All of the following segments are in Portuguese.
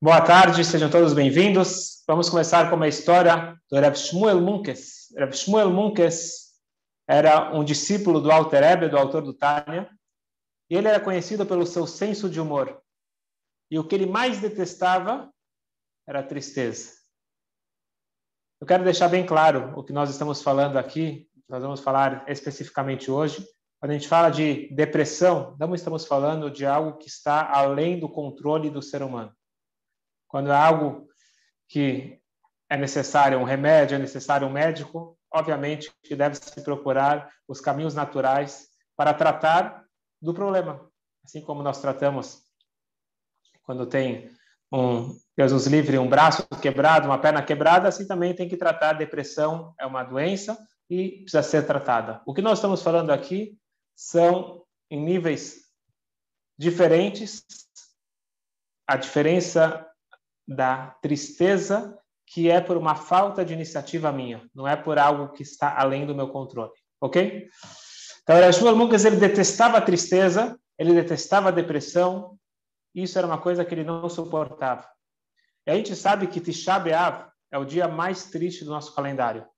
Boa tarde, sejam todos bem-vindos. Vamos começar com uma história do Rav Shmuel Munkes. Rav Shmuel Munkes era um discípulo do Alter Ebe, do autor do Tânia, e ele era conhecido pelo seu senso de humor. E o que ele mais detestava era a tristeza. Eu quero deixar bem claro o que nós estamos falando aqui, nós vamos falar especificamente hoje. Quando a gente fala de depressão, não estamos falando de algo que está além do controle do ser humano quando é algo que é necessário um remédio, é necessário um médico, obviamente que deve se procurar os caminhos naturais para tratar do problema, assim como nós tratamos quando tem um Deus nos livre um braço quebrado, uma perna quebrada, assim também tem que tratar depressão é uma doença e precisa ser tratada. O que nós estamos falando aqui são em níveis diferentes. A diferença da tristeza que é por uma falta de iniciativa minha, não é por algo que está além do meu controle, ok? Então, Rashmuel Munkas, ele detestava a tristeza, ele detestava a depressão, isso era uma coisa que ele não suportava. E a gente sabe que Tisha B'Av é o dia mais triste do nosso calendário. Não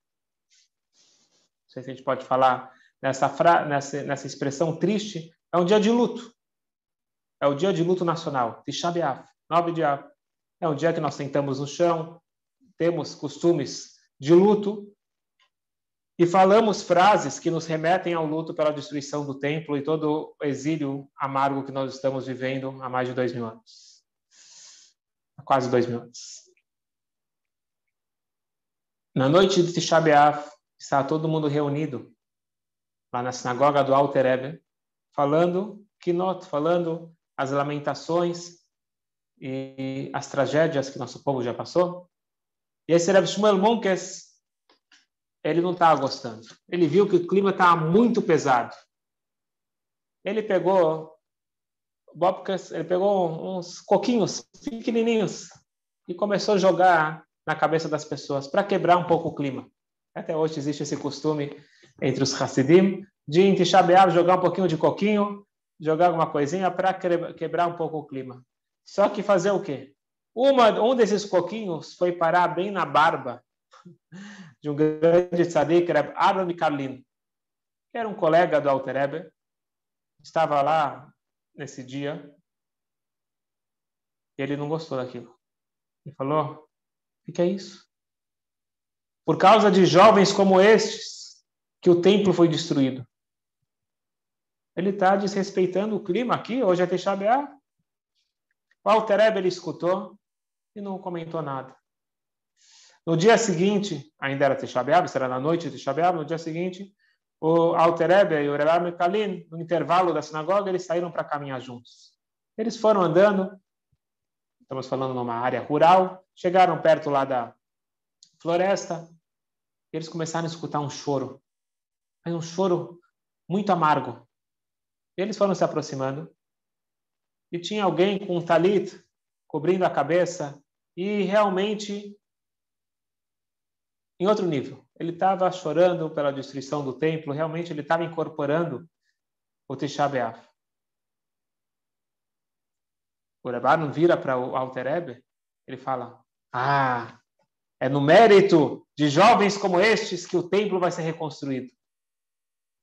sei se a gente pode falar nessa, fra... nessa, nessa expressão triste, é um dia de luto. É o dia de luto nacional, Tisha B'Av, 9 de Av. É um dia que nós sentamos no chão, temos costumes de luto e falamos frases que nos remetem ao luto pela destruição do templo e todo o exílio amargo que nós estamos vivendo há mais de dois mil anos. Há quase dois mil anos. Na noite de Tisha está todo mundo reunido lá na sinagoga do Alter Ebe, falando Kinot, falando as lamentações e as tragédias que nosso povo já passou. E esse Rav Shmuel Monkes, ele não estava gostando. Ele viu que o clima estava muito pesado. Ele pegou bobcas, ele pegou uns coquinhos pequenininhos e começou a jogar na cabeça das pessoas para quebrar um pouco o clima. Até hoje existe esse costume entre os Hassidim de em jogar um pouquinho de coquinho, jogar alguma coisinha para quebrar um pouco o clima. Só que fazer o quê? Uma, um desses coquinhos foi parar bem na barba de um grande tzadik, era Aaron Carlin, que era um colega do Alter Eber, estava lá nesse dia e ele não gostou daquilo. Ele falou: o que é isso? Por causa de jovens como estes, que o templo foi destruído. Ele está desrespeitando o clima aqui, hoje é Teixá o Alter Eber escutou e não comentou nada. No dia seguinte, ainda era Tisha será na noite de no dia seguinte, o Alter Eber e o Rebbe Kalin, no intervalo da sinagoga, eles saíram para caminhar juntos. Eles foram andando, estamos falando numa área rural, chegaram perto lá da floresta, e eles começaram a escutar um choro, um choro muito amargo. Eles foram se aproximando, e tinha alguém com um talit cobrindo a cabeça e realmente em outro nível. Ele estava chorando pela destruição do templo, realmente ele estava incorporando o Tisha B'Av. O não vira para o Alter Ebe, ele fala, ah, é no mérito de jovens como estes que o templo vai ser reconstruído.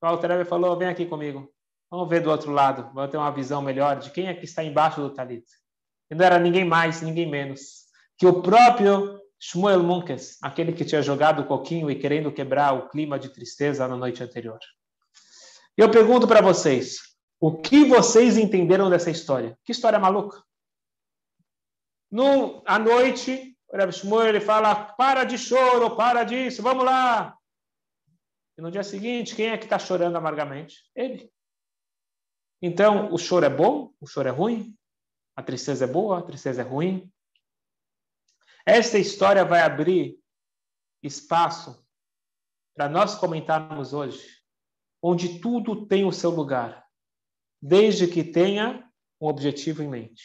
O Alter Ebe falou, vem aqui comigo. Vamos ver do outro lado, vamos ter uma visão melhor de quem é que está embaixo do talit. E não era ninguém mais, ninguém menos que o próprio Shmuel Munkes, aquele que tinha jogado o coquinho e querendo quebrar o clima de tristeza na noite anterior. Eu pergunto para vocês, o que vocês entenderam dessa história? Que história maluca? No, à noite, o Rabbi Shmuel ele fala, para de choro, para disso, vamos lá. E no dia seguinte, quem é que está chorando amargamente? Ele. Então, o choro é bom, o choro é ruim, a tristeza é boa, a tristeza é ruim. Esta história vai abrir espaço para nós comentarmos hoje, onde tudo tem o seu lugar, desde que tenha um objetivo em mente,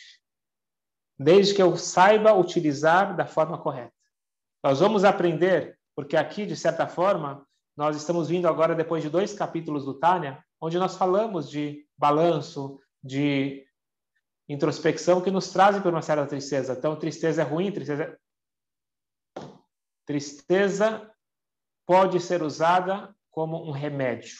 desde que eu saiba utilizar da forma correta. Nós vamos aprender, porque aqui, de certa forma, nós estamos vindo agora depois de dois capítulos do Tânia, onde nós falamos de balanço, de introspecção que nos trazem por uma certa tristeza. Então, tristeza é ruim, tristeza é Tristeza pode ser usada como um remédio.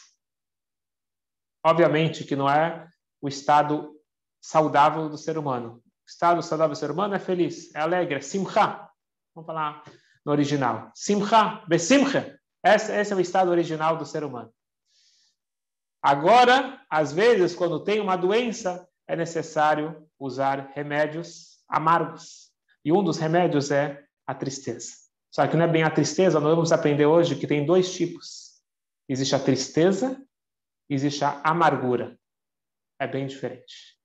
Obviamente que não é o estado saudável do ser humano. O estado saudável do ser humano é feliz, é alegre, é simcha. Vamos falar no original. Simcha, besimcha. Esse, esse é o estado original do ser humano. Agora, às vezes, quando tem uma doença, é necessário usar remédios amargos. E um dos remédios é a tristeza. Só que não é bem a tristeza, nós vamos aprender hoje que tem dois tipos. Existe a tristeza, existe a amargura. É bem diferente.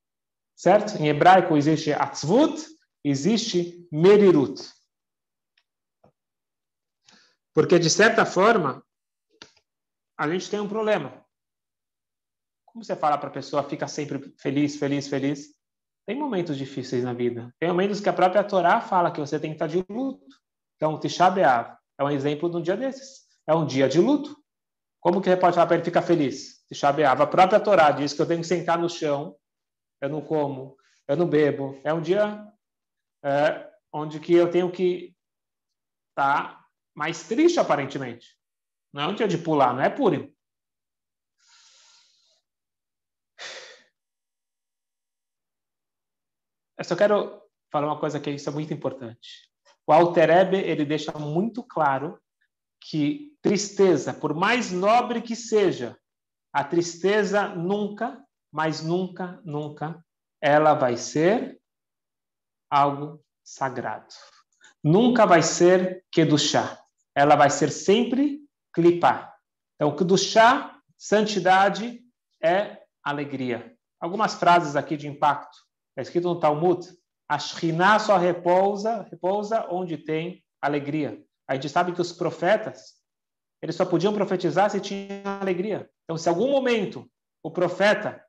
Certo? Em hebraico existe atzvut, existe merirut. Porque, de certa forma, a gente tem um problema. Como você fala para a pessoa, fica sempre feliz, feliz, feliz? Tem momentos difíceis na vida. Tem momentos que a própria Torá fala que você tem que estar de luto. Então, Tisha B'Av é um exemplo de um dia desses. É um dia de luto. Como que pode falar para ele ficar feliz? Tisha B'Av. A própria Torá diz que eu tenho que sentar no chão, eu não como, eu não bebo. É um dia é, onde que eu tenho que estar tá mais triste, aparentemente. Não é um dia de pular, não é Purim. Eu só quero falar uma coisa que isso é muito importante. O Alter Ebe, ele deixa muito claro que tristeza, por mais nobre que seja, a tristeza nunca, mas nunca, nunca, ela vai ser algo sagrado. Nunca vai ser Kedushá. Ela vai ser sempre clipar. Então, Kedushá, santidade, é alegria. Algumas frases aqui de impacto. Está escrito no Talmud. A Shekhinah só repousa, repousa onde tem alegria. A gente sabe que os profetas, eles só podiam profetizar se tinham alegria. Então, se algum momento o profeta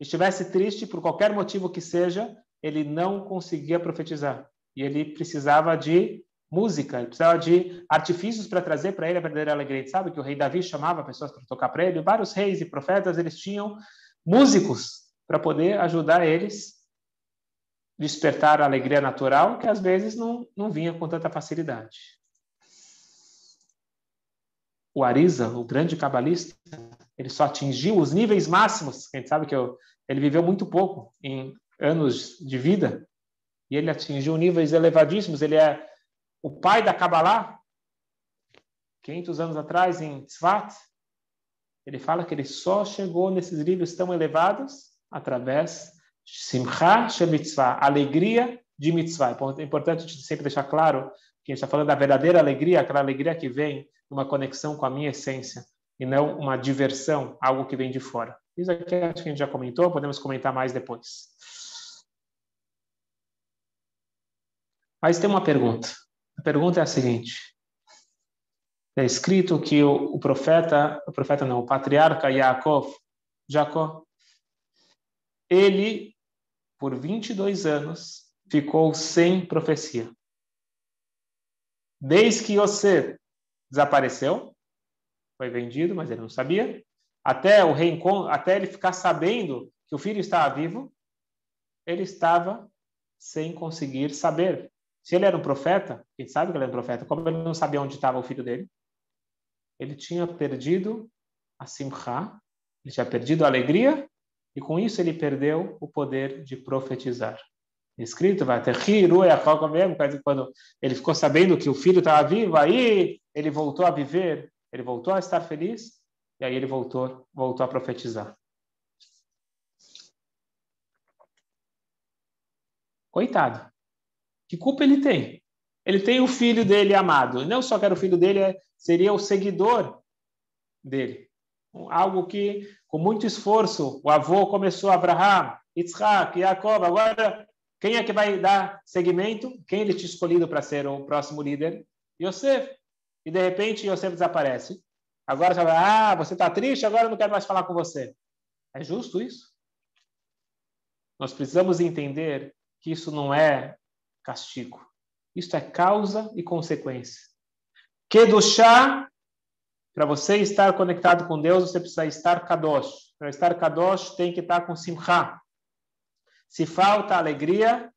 estivesse triste por qualquer motivo que seja, ele não conseguia profetizar. E ele precisava de música, ele precisava de artifícios para trazer para ele a verdadeira alegria. Sabe que o rei Davi chamava pessoas para tocar para ele? Vários reis e profetas, eles tinham músicos para poder ajudar eles despertar a alegria natural que às vezes não, não vinha com tanta facilidade. O Arisa, o grande cabalista, ele só atingiu os níveis máximos. A gente sabe que eu, ele viveu muito pouco em anos de vida e ele atingiu níveis elevadíssimos. Ele é o pai da Kabbalah. 500 anos atrás, em Tzvat, ele fala que ele só chegou nesses níveis tão elevados através Simcha mitzvah, alegria de mitzvah. É importante sempre deixar claro que a gente está falando da verdadeira alegria, aquela alegria que vem de uma conexão com a minha essência e não uma diversão, algo que vem de fora. Isso aqui acho que a gente já comentou, podemos comentar mais depois. Mas tem uma pergunta. A pergunta é a seguinte: é escrito que o, o profeta, o profeta não, o patriarca Yaakov, Jacó, ele, por 22 anos, ficou sem profecia. Desde que Yosef desapareceu, foi vendido, mas ele não sabia, até o reencontro, até ele ficar sabendo que o filho estava vivo, ele estava sem conseguir saber. Se ele era um profeta, gente sabe que ele era um profeta, como ele não sabia onde estava o filho dele, ele tinha perdido a simcha, ele tinha perdido a alegria e com isso ele perdeu o poder de profetizar. Escrito, vai ter mesmo, quando ele ficou sabendo que o filho estava vivo, aí ele voltou a viver, ele voltou a estar feliz, e aí ele voltou, voltou a profetizar. Coitado. Que culpa ele tem? Ele tem o filho dele amado. Não só que era o filho dele, é, seria o seguidor dele. Algo que com muito esforço, o avô começou Abraham, Yitzhak, Jacob. Agora, quem é que vai dar seguimento? Quem ele tinha escolhido para ser o próximo líder? Yosef. E de repente Yosef desaparece. Agora você ah, você está triste, agora eu não quero mais falar com você. É justo isso? Nós precisamos entender que isso não é castigo. Isso é causa e consequência. Chá para você estar conectado com Deus, você precisa estar kadosh. Para estar kadosh, tem que estar com simcha. Se falta alegria,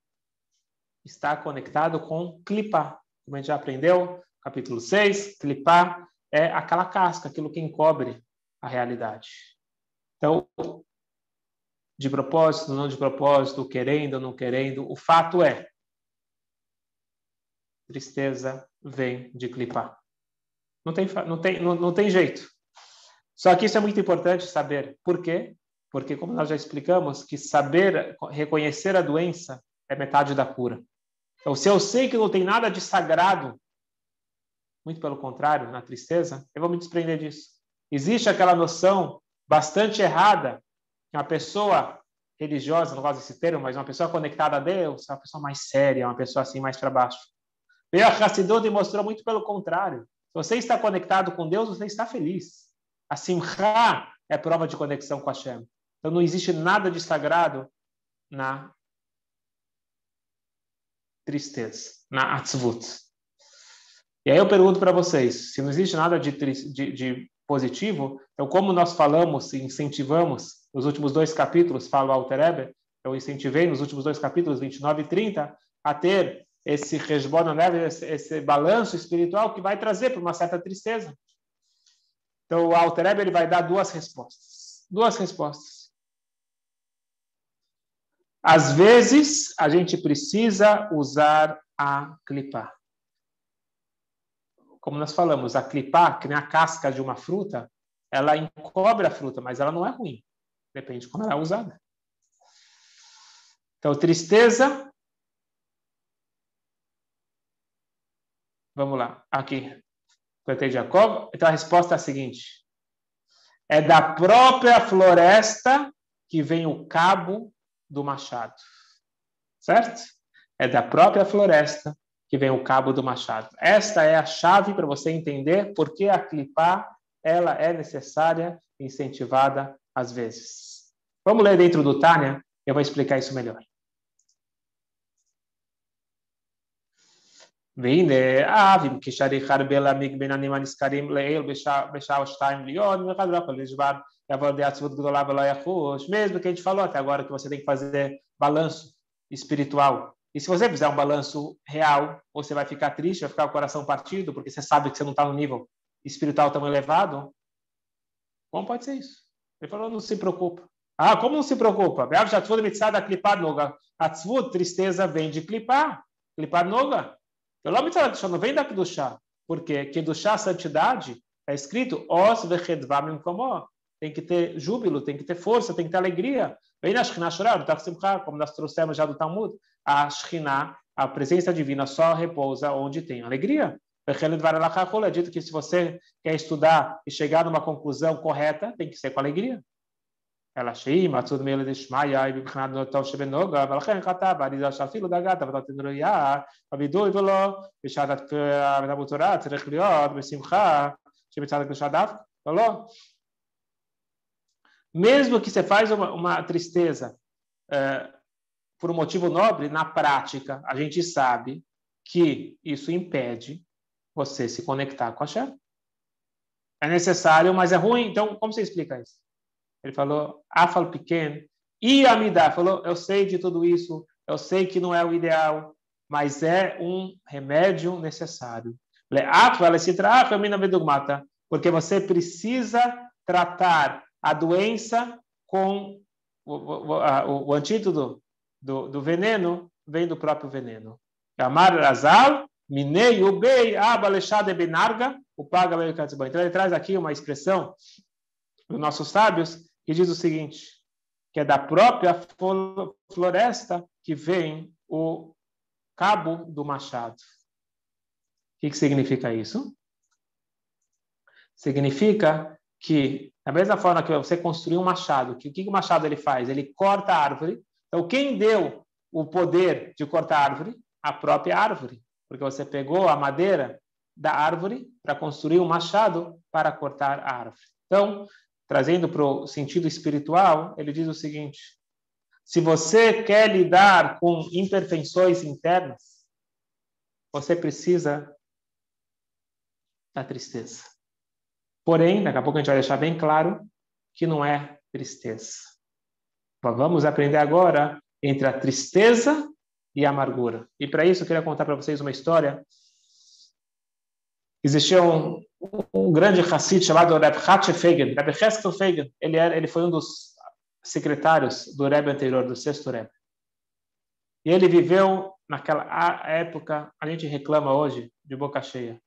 está conectado com klipa. Como a gente já aprendeu, capítulo 6, klipa é aquela casca, aquilo que encobre a realidade. Então, de propósito, não de propósito, querendo ou não querendo, o fato é, tristeza vem de clipar. Não tem, não tem, não, não tem jeito. Só que isso é muito importante saber. Por quê? Porque, como nós já explicamos, que saber reconhecer a doença é metade da cura. Então, se eu sei que não tem nada de sagrado, muito pelo contrário, na tristeza, eu vou me desprender disso. Existe aquela noção bastante errada que uma pessoa religiosa, não gosto desse termo, mas uma pessoa conectada a Deus, é uma pessoa mais séria, uma pessoa assim mais para baixo. Veio a e mostrou muito pelo contrário. Se você está conectado com Deus, você está feliz. A Simcha é prova de conexão com Hashem. Então não existe nada de sagrado na tristeza, na atzvut. E aí eu pergunto para vocês, se não existe nada de, de, de, positivo, então como nós falamos e incentivamos nos últimos dois capítulos, fala o Alter Eber, eu incentivei nos últimos dois capítulos, 29 e 30, a ter esse resbona neve, esse, esse, balanço espiritual que vai trazer para uma certa tristeza. Então, o Alter ele vai dar duas respostas. Duas respostas. Às vezes, a gente precisa usar a clipar. Como nós falamos, a clipar, que nem a casca de uma fruta, ela encobre a fruta, mas ela não é ruim. Depende de como ela é usada. Então, tristeza Vamos lá, aqui. De Jacob. Então a resposta é a seguinte: é da própria floresta que vem o cabo do machado. Certo? É da própria floresta que vem o cabo do machado. Esta é a chave para você entender por que a clipar ela é necessária incentivada às vezes. Vamos ler dentro do Tânia, eu vou explicar isso melhor. והנה אב אם כשארי חרבה להעמיק בין הנים הנזכרים לעיל בשעה או שתיים להיות, ואחד לא יכול לשבר, יבוא de עצבות גדולה ולא יחוש, mesmo que a gente falou até agora que você tem que fazer balanço espiritual. E se você fizer um balanço real, você vai ficar triste, vai ficar o coração partido, porque você sabe que você não está no nível espiritual tão elevado. Como pode ser isso? Ele falou, não se preocupa. Ah, como não se preocupa? Tristeza vem de clipar. Clipar noga. não vem da Kedushá, porque Kedushá, santidade, é escrito Os vechedvam como Tem que ter júbilo, tem que ter força, tem que ter alegria. Vem na Shekhinah chorar, como nós trouxemos já do Talmud, a Shekhinah, a presença divina só repousa onde tem alegria. É dito que se você quer estudar e chegar numa conclusão correta, tem que ser com alegria. אלא שהיא מצאו דמי לדשמיא מבחינת טוב שבנוגה, ולכן חטא באריזה שאפילו דרגת עבודת ראייה, בווידוי ולא, בשעת עבודה בתורה צריך להיות בשמחה שמצד הקדושה דווקא, ולא. Mesmo que você faz uma, uma tristeza é, por um motivo nobre, na prática, a gente sabe que isso impede você se conectar com a Shem. É necessário, mas é ruim. Então, como você explica isso? Ele falou, afal pequeno. E Amidá falou, eu sei de tudo isso, eu sei que não é o ideal, mas é um remédio necessário. Porque você precisa tratar a doença com o, o, o, o antídoto do, do, veneno, vem do próprio veneno. Amar Razal, Minei Ubei Abalechade Benarga, o Paga Então ele traz aqui uma expressão dos nossos sábios que diz o seguinte, que é da própria floresta que vem o cabo do machado. O que, que significa isso? Significa que, da mesma forma que você construiu um machado, que o que o machado ele faz? Ele corta a árvore. Então, quem deu o poder de cortar a árvore? A própria árvore. Porque você pegou a madeira da árvore para construir um machado para cortar a árvore. Então, trazendo para o sentido espiritual, ele diz o seguinte: se você quer lidar com imperfeições internas, você precisa da tristeza. Porém, daqui a pouco a gente vai deixar bem claro que não é tristeza. Vamos aprender agora entre a tristeza e a amargura. E para isso eu queria contar para vocês uma história. Existia um, um grande Hassid chamado Reb Hatche Feigen, Reb Heskel Feigen. Ele, era, ele foi um dos secretários do Rebbe anterior, do sexto Rebbe. E ele viveu naquela época, a gente reclama hoje de boca cheia.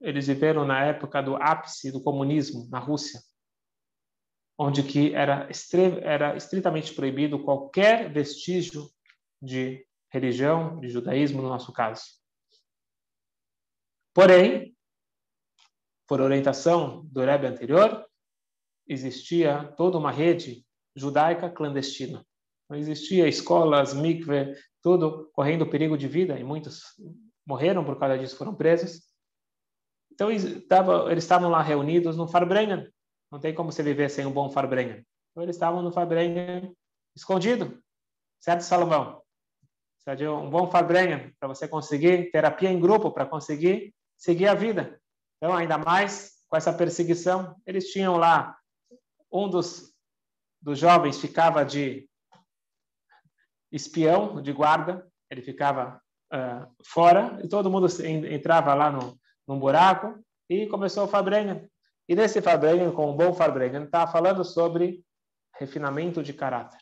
Eles viveram na época do ápice do comunismo na Rússia, onde que era, era estritamente proibido qualquer vestígio de religião, de judaísmo no nosso caso. Porém, por orientação do Rebbe anterior, existia toda uma rede judaica clandestina. Não existia escolas, mikve, tudo correndo perigo de vida, e muitos morreram por causa disso, foram presos. Então, eles estavam lá reunidos no Farbrengen. Não tem como você viver sem um bom Farbrengen. Então, eles estavam no Farbrengen escondido. Certo, Salomão? Precisa um bom Farbrengen para você conseguir terapia em grupo, para conseguir seguir a vida. Então, ainda mais com essa perseguição, eles tinham lá um dos, dos jovens ficava de espião, de guarda, ele ficava uh, fora e todo mundo entrava lá no, num buraco e começou o Farbrengen. E nesse Farbrengen, com um bom Farbrengen, estava falando sobre refinamento de caráter.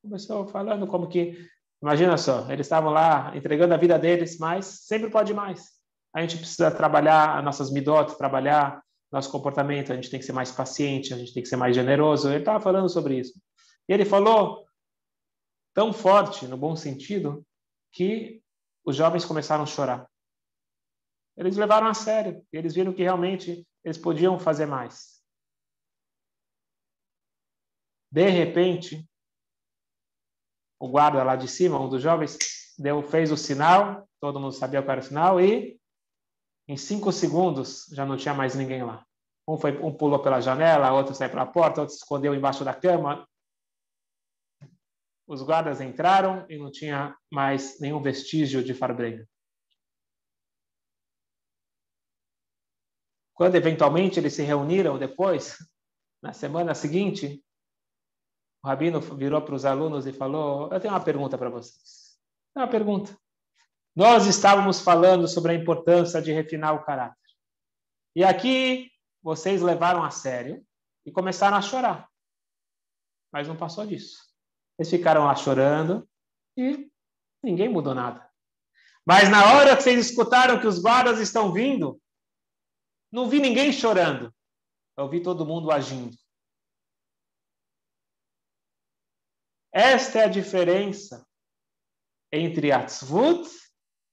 Começou falando como que, imagina só, eles estavam lá entregando a vida deles, mas sempre pode mais. A gente precisa trabalhar nossas midot, trabalhar nosso comportamento, a gente tem que ser mais paciente, a gente tem que ser mais generoso. Ele estava falando sobre isso. E ele falou tão forte, no bom sentido, que os jovens começaram a chorar. Eles levaram a sério, eles viram que realmente eles podiam fazer mais. De repente, o guarda lá de cima, um dos jovens, deu, fez o sinal, todo mundo sabia qual era o sinal, e em cinco segundos já não tinha mais ninguém lá. Um, foi, um pulou pela janela, outro saiu pela porta, outro se escondeu embaixo da cama. Os guardas entraram e não tinha mais nenhum vestígio de Farbrengen. Quando eventualmente eles se reuniram depois, na semana seguinte, o rabino virou para os alunos e falou: Eu tenho uma pergunta para vocês. É uma pergunta. Nós estávamos falando sobre a importância de refinar o caráter. E aqui vocês levaram a sério e começaram a chorar. Mas não passou disso. Eles ficaram lá chorando e ninguém mudou nada. Mas na hora que vocês escutaram que os guardas estão vindo, não vi ninguém chorando. Eu vi todo mundo agindo. Esta é a diferença entre Atzvut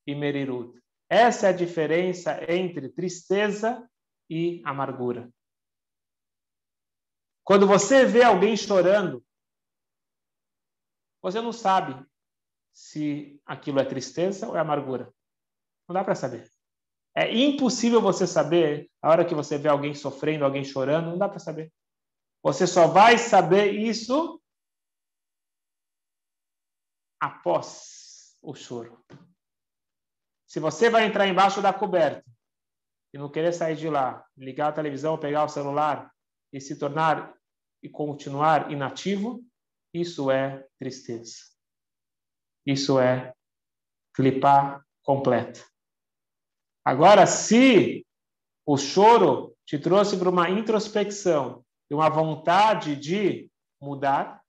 e Merirut. Essa é a diferença entre tristeza e amargura. Quando você vê alguém chorando, você não sabe se aquilo é tristeza ou é amargura. Não dá para saber. É impossível você saber a hora que você vê alguém sofrendo, alguém chorando, não dá para saber. Você só vai saber isso após o choro. Se você vai entrar embaixo da coberta e não querer sair de lá, ligar a televisão, pegar o celular e se tornar e continuar inativo, isso é tristeza. Isso é clipar completa. Agora, se o choro te trouxe para uma introspecção e uma vontade de mudar,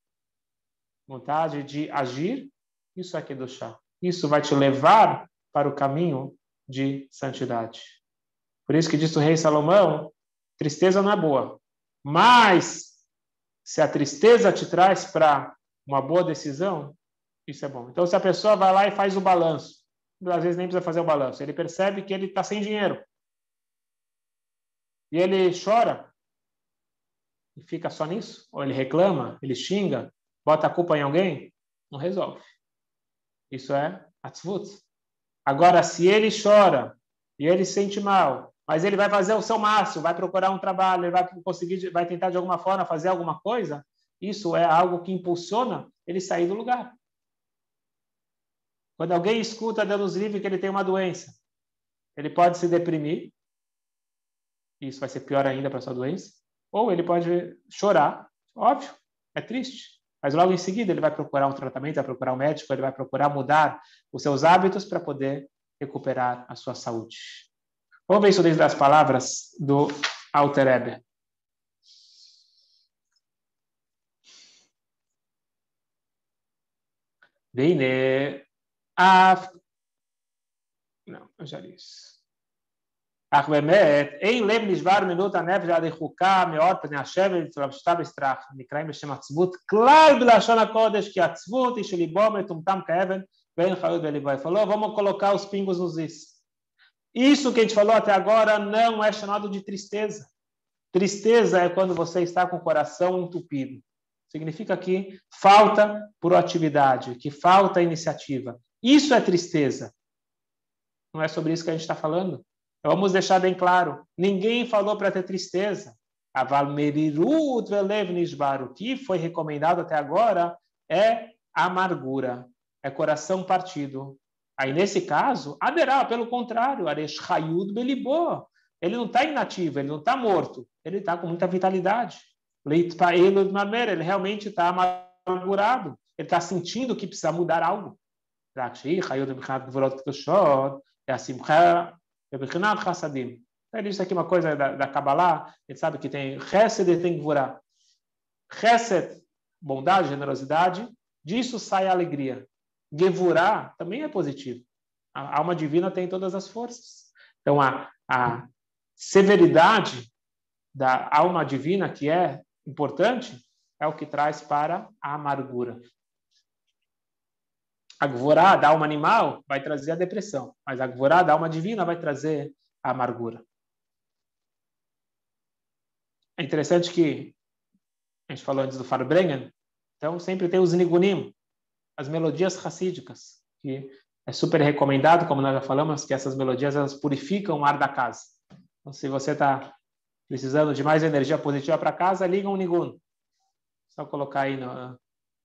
vontade de agir, isso é do chá. Isso vai te levar para o caminho de santidade. Por isso que diz o rei Salomão, tristeza não é boa, mas se a tristeza te traz para uma boa decisão, isso é bom. Então, se a pessoa vai lá e faz o balanço, às vezes nem precisa fazer o balanço, ele percebe que ele está sem dinheiro. E ele chora e fica só nisso, ou ele reclama, ele xinga, bota a culpa em alguém, não resolve. Isso é atzvut. Agora, se ele chora e ele se sente mal mas ele vai fazer o seu máximo, vai procurar um trabalho, ele vai conseguir, vai tentar de alguma forma fazer alguma coisa. Isso é algo que impulsiona ele sair do lugar. Quando alguém escuta Deus livre que ele tem uma doença, ele pode se deprimir, isso vai ser pior ainda para sua doença, ou ele pode chorar, óbvio, é triste, mas logo em seguida ele vai procurar um tratamento, vai procurar um médico, ele vai procurar mudar os seus hábitos para poder recuperar a sua saúde. Vamos ver isso desde as palavras do Alter Eber. Bem, né? Ah, Não, eu já disse. אך באמת, אין לב נשבר מינות הנפש עד רחוקה מאוד פני השבת ולבשתה בסטרח, נקראים בשם עצבות כלל בלשון הקודש, כי עצבות היא שליבו מטומטם כאבן ואין חיות בליבו. Falou, vamos colocar os pingos nos is. Isso que a gente falou até agora não é chamado de tristeza. Tristeza é quando você está com o coração entupido. Significa que falta proatividade, que falta iniciativa. Isso é tristeza. Não é sobre isso que a gente está falando. Vamos deixar bem claro: ninguém falou para ter tristeza. A O que foi recomendado até agora é amargura, é coração partido. Aí, nesse caso, haverá, pelo contrário, Areshayud Belibó. Ele não está inativo, ele não está morto, ele está com muita vitalidade. Ele realmente está amargurado, ele está sentindo que precisa mudar algo. É assim, ele disse aqui uma coisa da, da Kabbalah, ele sabe que tem Chesed e tem Gvurah. Chesed, bondade, generosidade, disso sai a alegria. Gevurah também é positivo. A alma divina tem todas as forças. Então, a, a severidade da alma divina, que é importante, é o que traz para a amargura. A Gvorá alma animal vai trazer a depressão, mas a Gvorá alma divina vai trazer a amargura. É interessante que a gente falou antes do Farbrengen, então sempre tem os nigunim, as melodias racídicas, que é super recomendado, como nós já falamos, que essas melodias elas purificam o ar da casa. Então, se você está precisando de mais energia positiva para casa, liga um nigun. Só colocar aí no,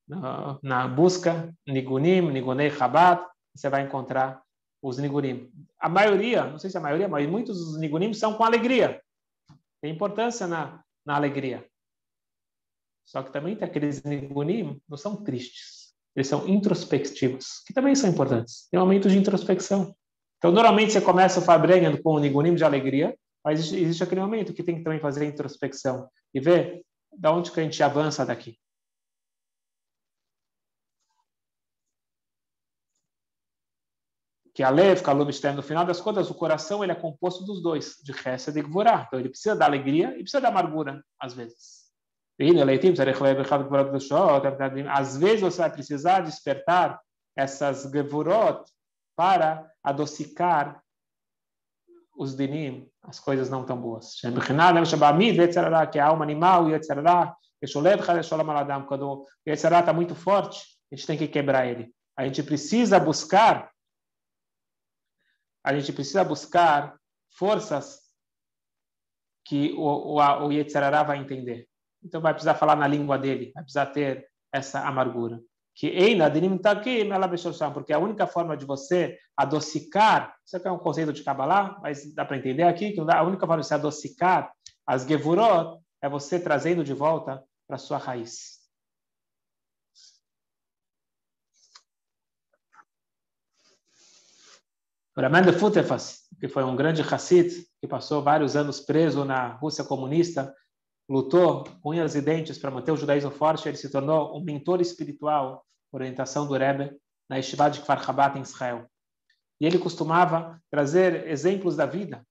na busca nigunim, nigunei rabat, você vai encontrar os nigunim. A maioria, não sei se a maioria, mas muitos dos nigunim são com alegria. Tem importância na, na alegria. Só que também tem aqueles nigunim, não são tristes. Eles são introspectivos, que também são importantes. Tem um momento de introspecção. Então, normalmente você começa o Fabrengen com o nigunim de alegria, mas existe aquele momento que tem que também fazer a introspecção e ver da onde que a gente avança daqui. Que a Lev, Kalum no final das contas, o coração ele é composto dos dois, de Chesed e Gvorá. Então ele precisa da alegria e precisa da amargura, às vezes. Às vezes você vai precisar despertar essas Gvorot para adocicar os dinim, as coisas não tão boas. Que é a alma animal, quando o está muito forte, a gente tem que quebrar ele. A gente precisa buscar, a gente precisa buscar forças que o, o, o Yetzirah vai entender. Então vai precisar falar na língua dele, vai precisar ter essa amargura que Eina ela porque a única forma de você adocicar, isso aqui é um conceito de Kabbalah, mas dá para entender aqui que a única forma de você adocicar as Gevurot é você trazendo de volta para sua raiz. Raman de Futefas, que foi um grande Hassid, que passou vários anos preso na Rússia comunista, lutou unhas e dentes para manter o judaísmo forte, ele se tornou um mentor espiritual, orientação do Rebbe, na Yeshiva de Kfar Chabat, em Israel. E ele costumava trazer exemplos da vida.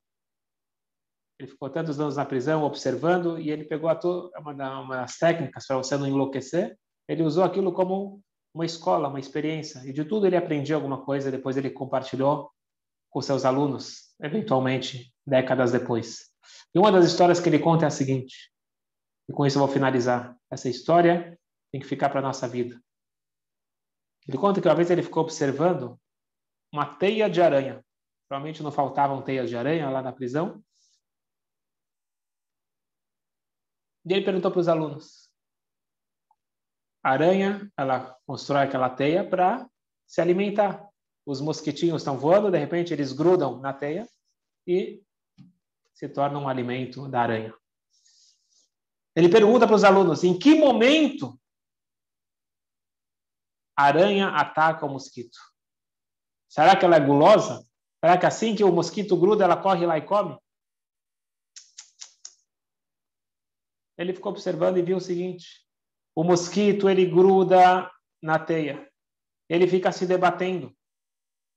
Ele ficou tantos anos na prisão observando e ele pegou uma, uma das técnicas para você não enlouquecer. Ele usou aquilo como uma escola, uma experiência. E de tudo ele aprendia alguma coisa, depois ele compartilhou com seus alunos, eventualmente décadas depois. E uma das histórias que ele conta é a seguinte: e com isso eu vou finalizar. Essa história tem que ficar para a nossa vida. Ele conta que uma vez ele ficou observando uma teia de aranha. Provavelmente não faltavam teias de aranha lá na prisão. E ele perguntou para os alunos: a aranha, ela constrói aquela teia para se alimentar. Os mosquitinhos estão voando, de repente eles grudam na teia e se torna um alimento da aranha. Ele pergunta para os alunos: em que momento a aranha ataca o mosquito? Será que ela é gulosa? Será que assim que o mosquito gruda, ela corre lá e come? Ele ficou observando e viu o seguinte: o mosquito ele gruda na teia, ele fica se debatendo,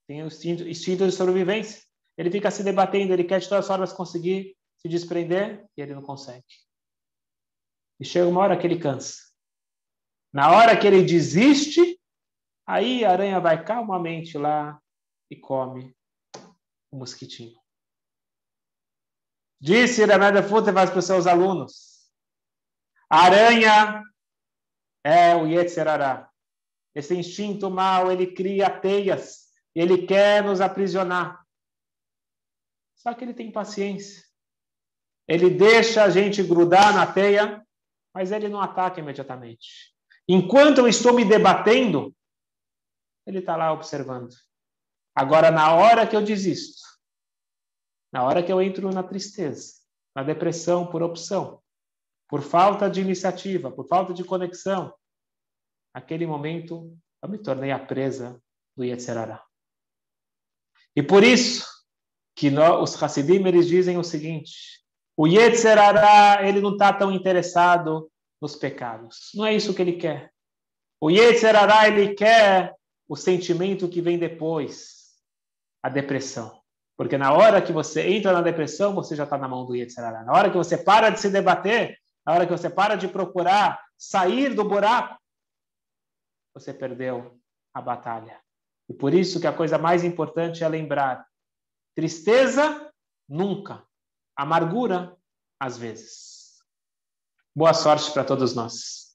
tem o instinto, instinto de sobrevivência. Ele fica se debatendo, ele quer de todas as formas conseguir se desprender e ele não consegue. E chega uma hora que ele cansa. Na hora que ele desiste, aí a aranha vai calmamente lá e come o mosquitinho. Disse Remédio Futevas para os seus alunos: a aranha é o Yetzerará. Esse instinto mal, ele cria teias, ele quer nos aprisionar. Só que ele tem paciência. Ele deixa a gente grudar na teia mas ele não ataca imediatamente. Enquanto eu estou me debatendo, ele está lá observando. Agora, na hora que eu desisto, na hora que eu entro na tristeza, na depressão por opção, por falta de iniciativa, por falta de conexão, naquele momento eu me tornei a presa do Yetzerará. E por isso que nós, os Hassidim eles dizem o seguinte: o Yetzerará, ele não está tão interessado nos pecados. Não é isso que ele quer. O Yetzerará, ele quer o sentimento que vem depois, a depressão. Porque na hora que você entra na depressão, você já está na mão do Yetzerará. Na hora que você para de se debater, na hora que você para de procurar sair do buraco, você perdeu a batalha. E por isso que a coisa mais importante é lembrar: tristeza, nunca amargura às vezes. Boa sorte para todos nós.